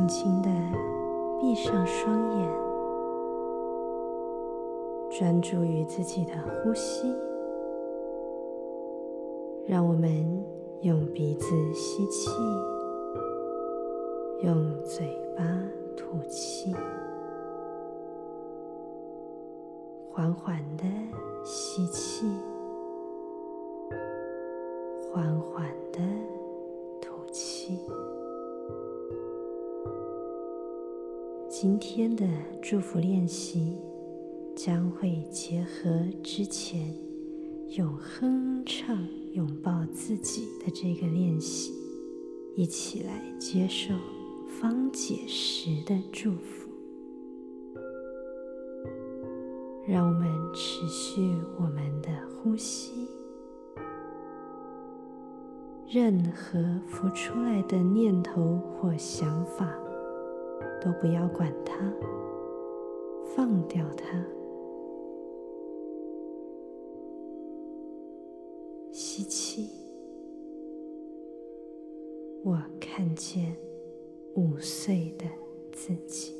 轻轻的闭上双眼，专注于自己的呼吸。让我们用鼻子吸气，用嘴巴吐气，缓缓的吸气，缓缓的吐气。今天的祝福练习将会结合之前用哼唱拥抱自己的这个练习，一起来接受方解石的祝福。让我们持续我们的呼吸，任何浮出来的念头或想法。都不要管它，放掉它。吸气，我看见五岁的自己。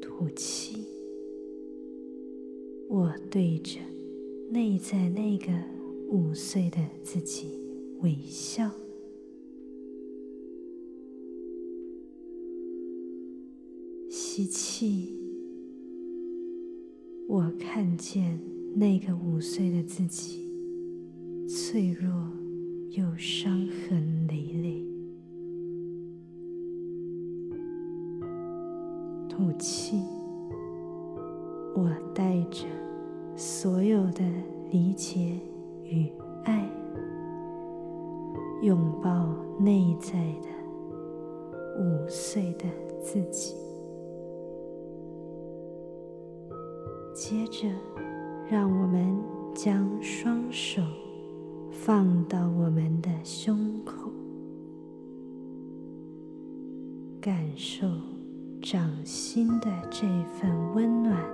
吐气，我对着内在那个五岁的自己微笑。吸气，我看见那个五岁的自己，脆弱又伤痕累累。吐气，我带着所有的理解与爱，拥抱内在的五岁的自己。接着，让我们将双手放到我们的胸口，感受掌心的这份温暖。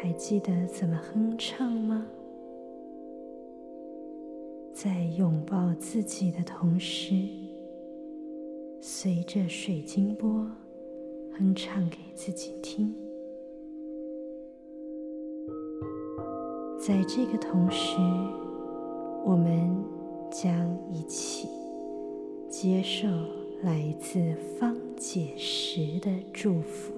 还记得怎么哼唱吗？在拥抱自己的同时，随着水晶波。哼唱给自己听，在这个同时，我们将一起接受来自方解石的祝福。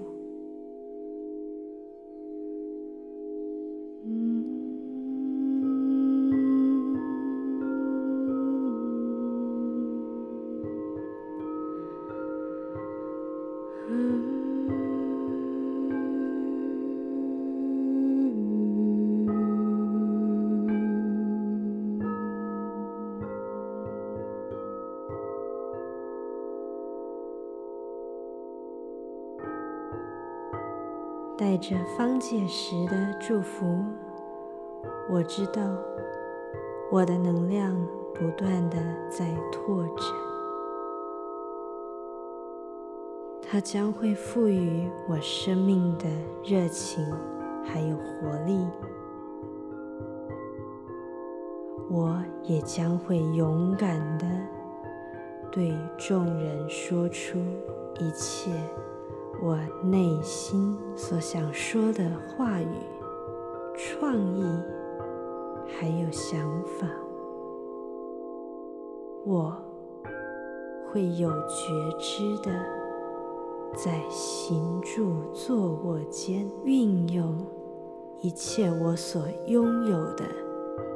带着方解石的祝福，我知道我的能量不断的在拓展，它将会赋予我生命的热情还有活力，我也将会勇敢的对众人说出一切。我内心所想说的话语、创意，还有想法，我会有觉知的，在行住坐卧间运用一切我所拥有的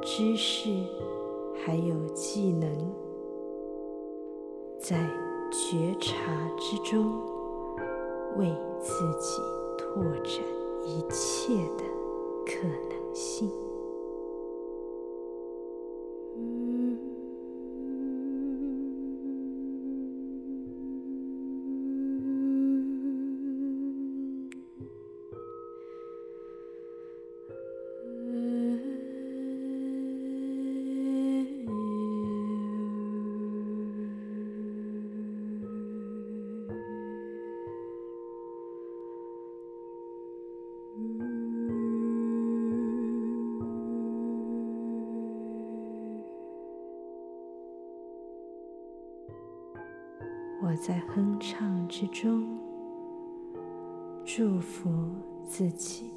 知识，还有技能，在觉察之中。为自己拓展一切的可能性。我在哼唱之中祝福自己。